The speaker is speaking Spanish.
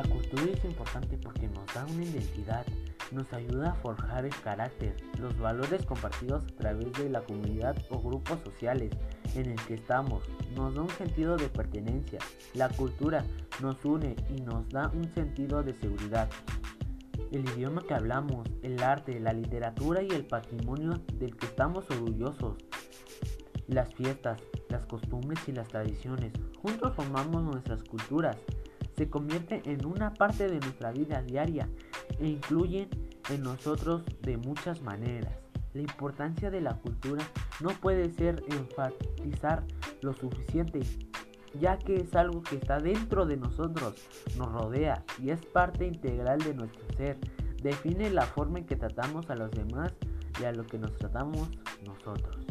estudio es importante porque nos da una identidad, nos ayuda a forjar el carácter, los valores compartidos a través de la comunidad o grupos sociales en el que estamos, nos da un sentido de pertenencia, la cultura nos une y nos da un sentido de seguridad. El idioma que hablamos, el arte, la literatura y el patrimonio del que estamos orgullosos, las fiestas, las costumbres y las tradiciones, juntos formamos nuestras culturas, se convierten en una parte de nuestra vida diaria e influyen en nosotros de muchas maneras. La importancia de la cultura no puede ser enfatizar lo suficiente, ya que es algo que está dentro de nosotros, nos rodea y es parte integral de nuestro ser. Define la forma en que tratamos a los demás y a lo que nos tratamos nosotros.